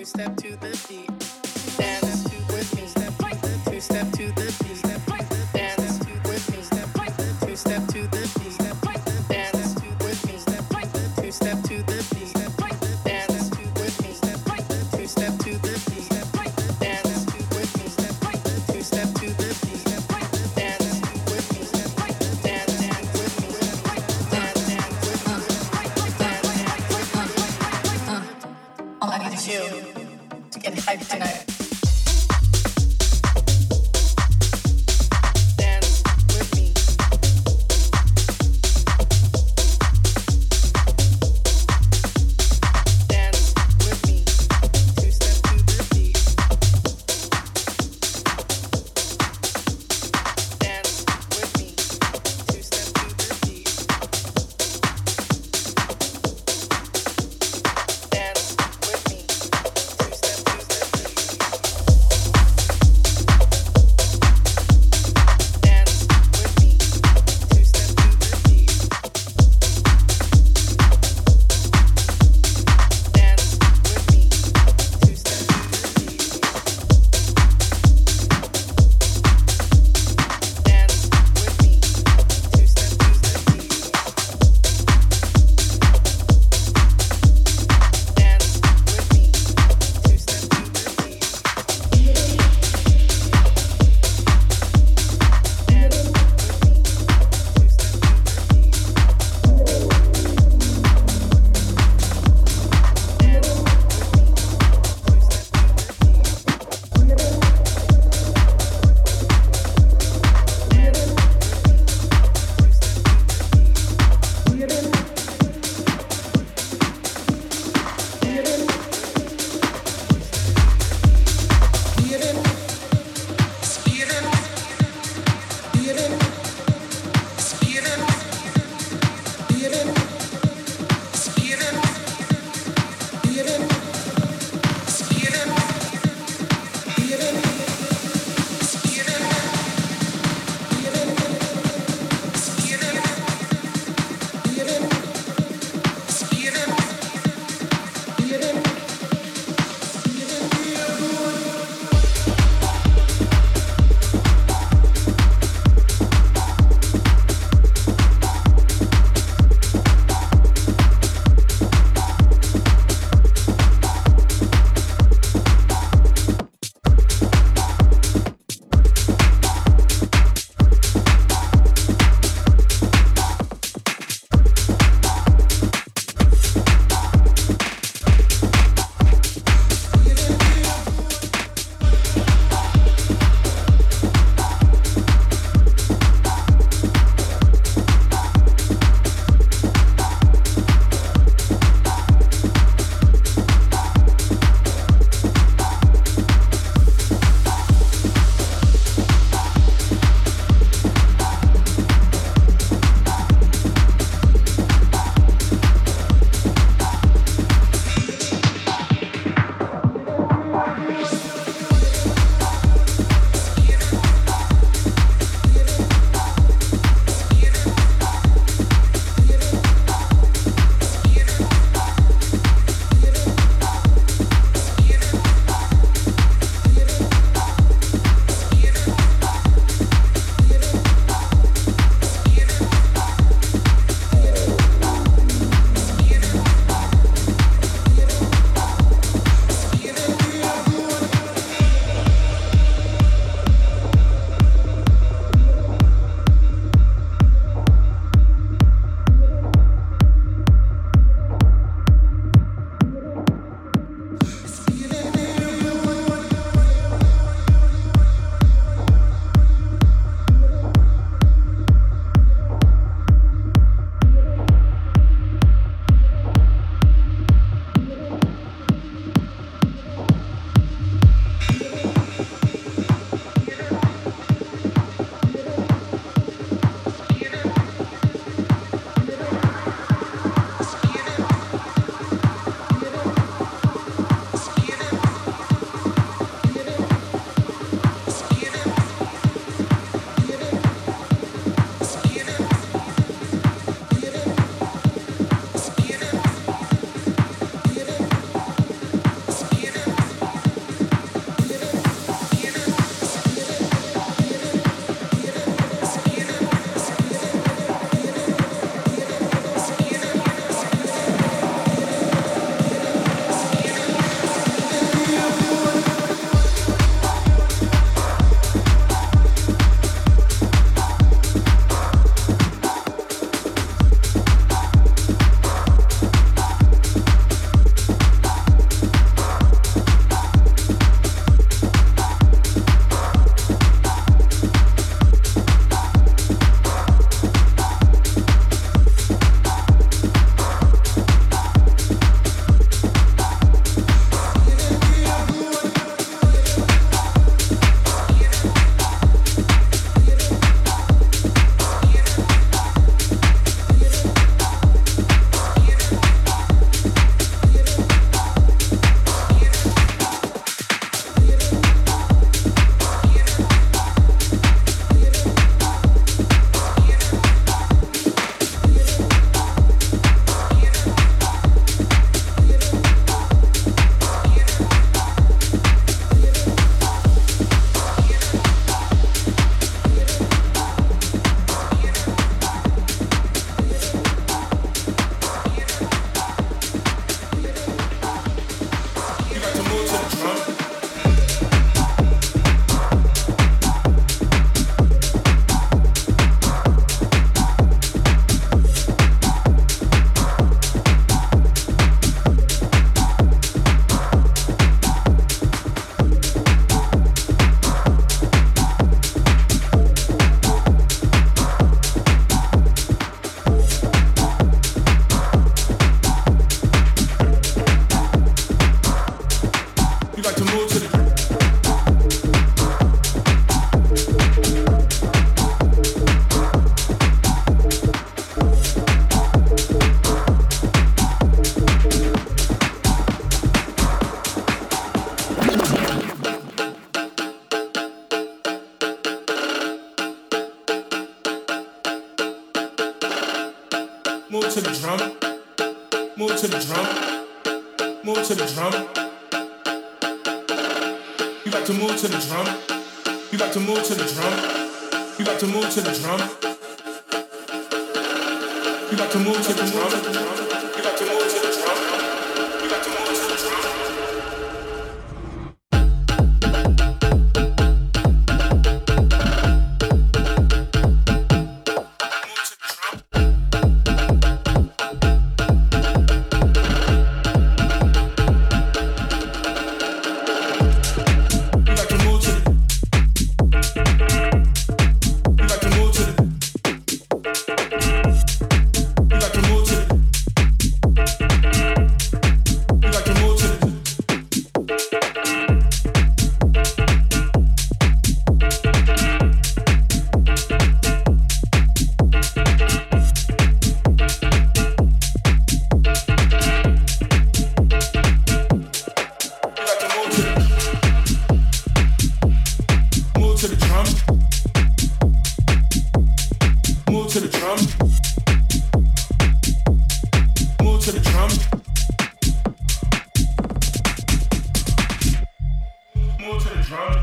Two step to the beat. To move to the drunk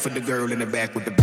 for the girl in the back with the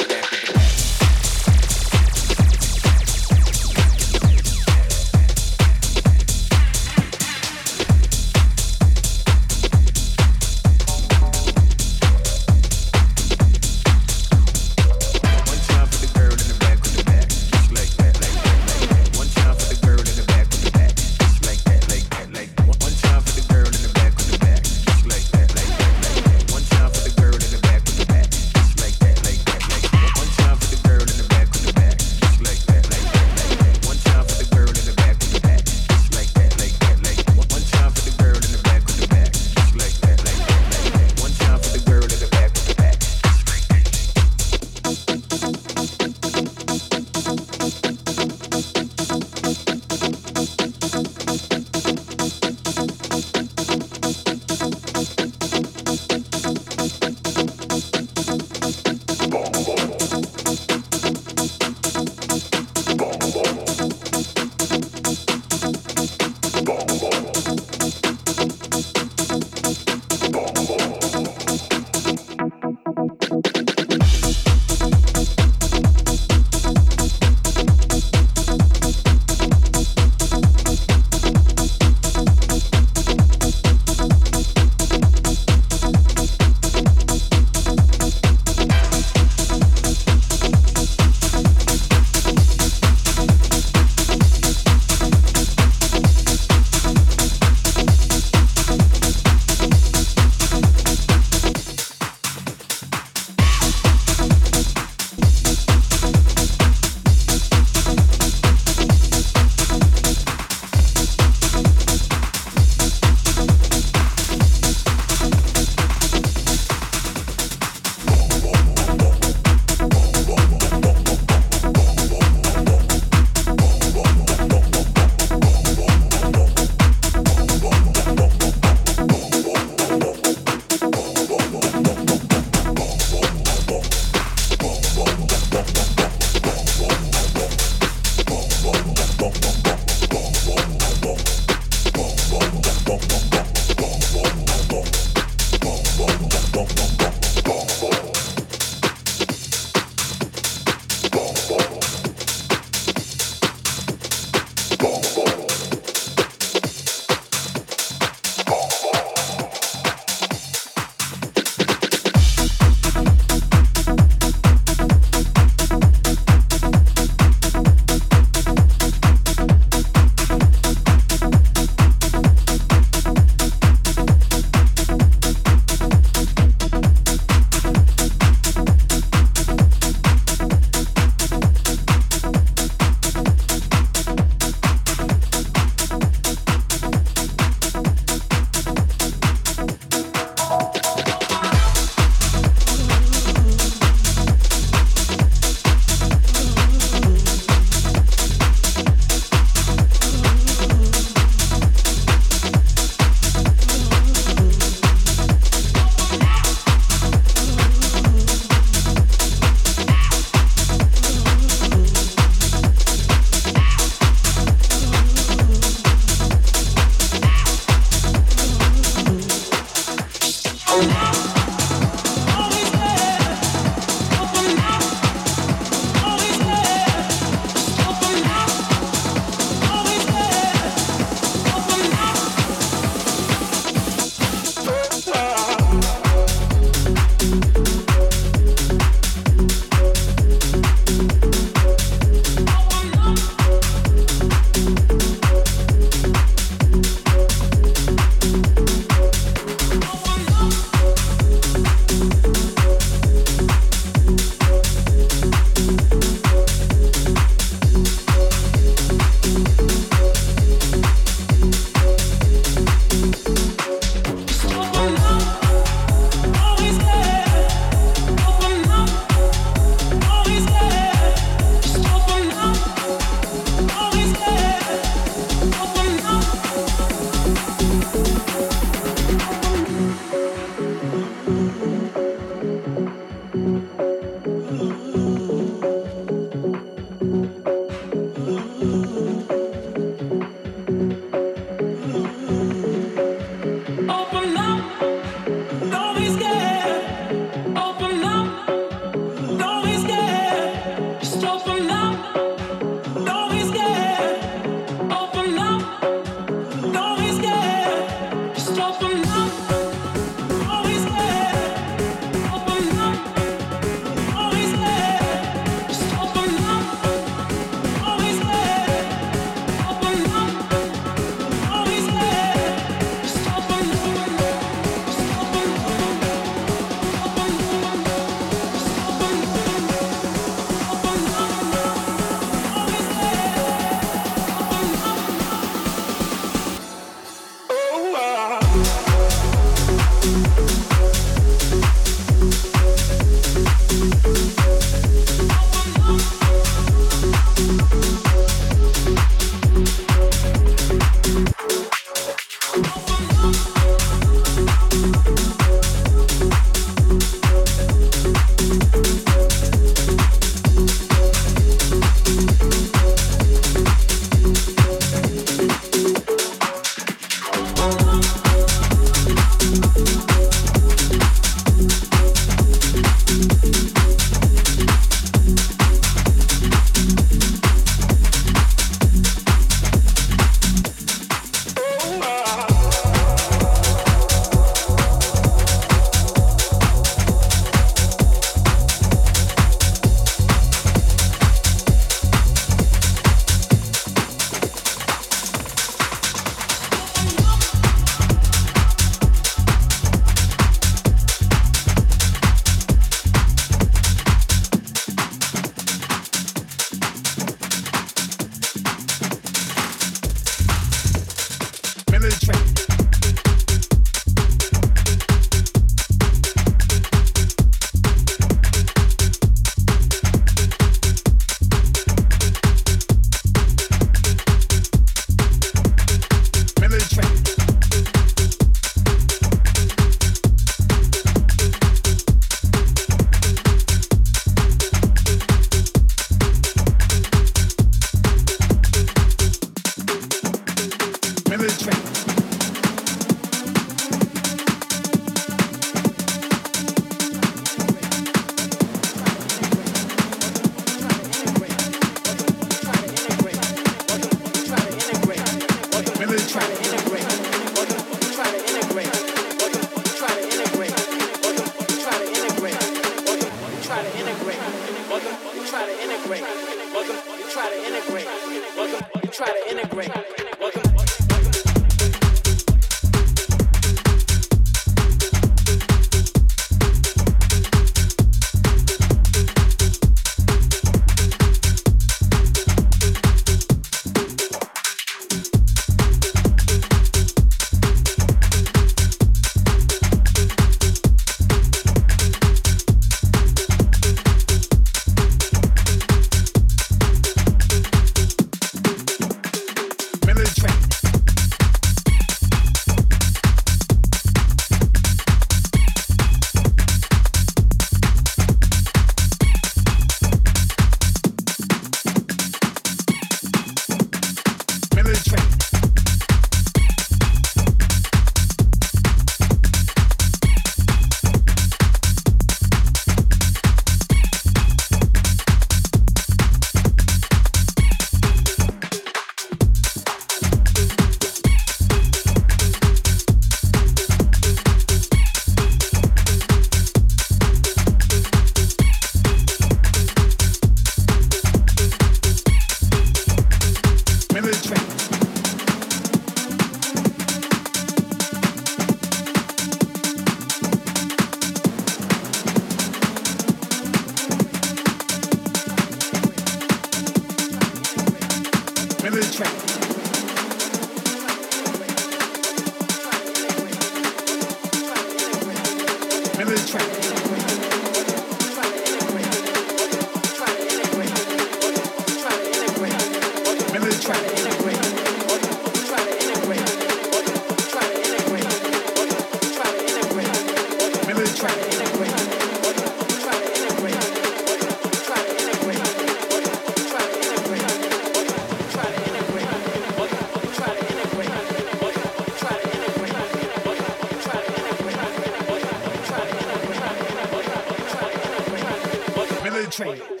concentrate.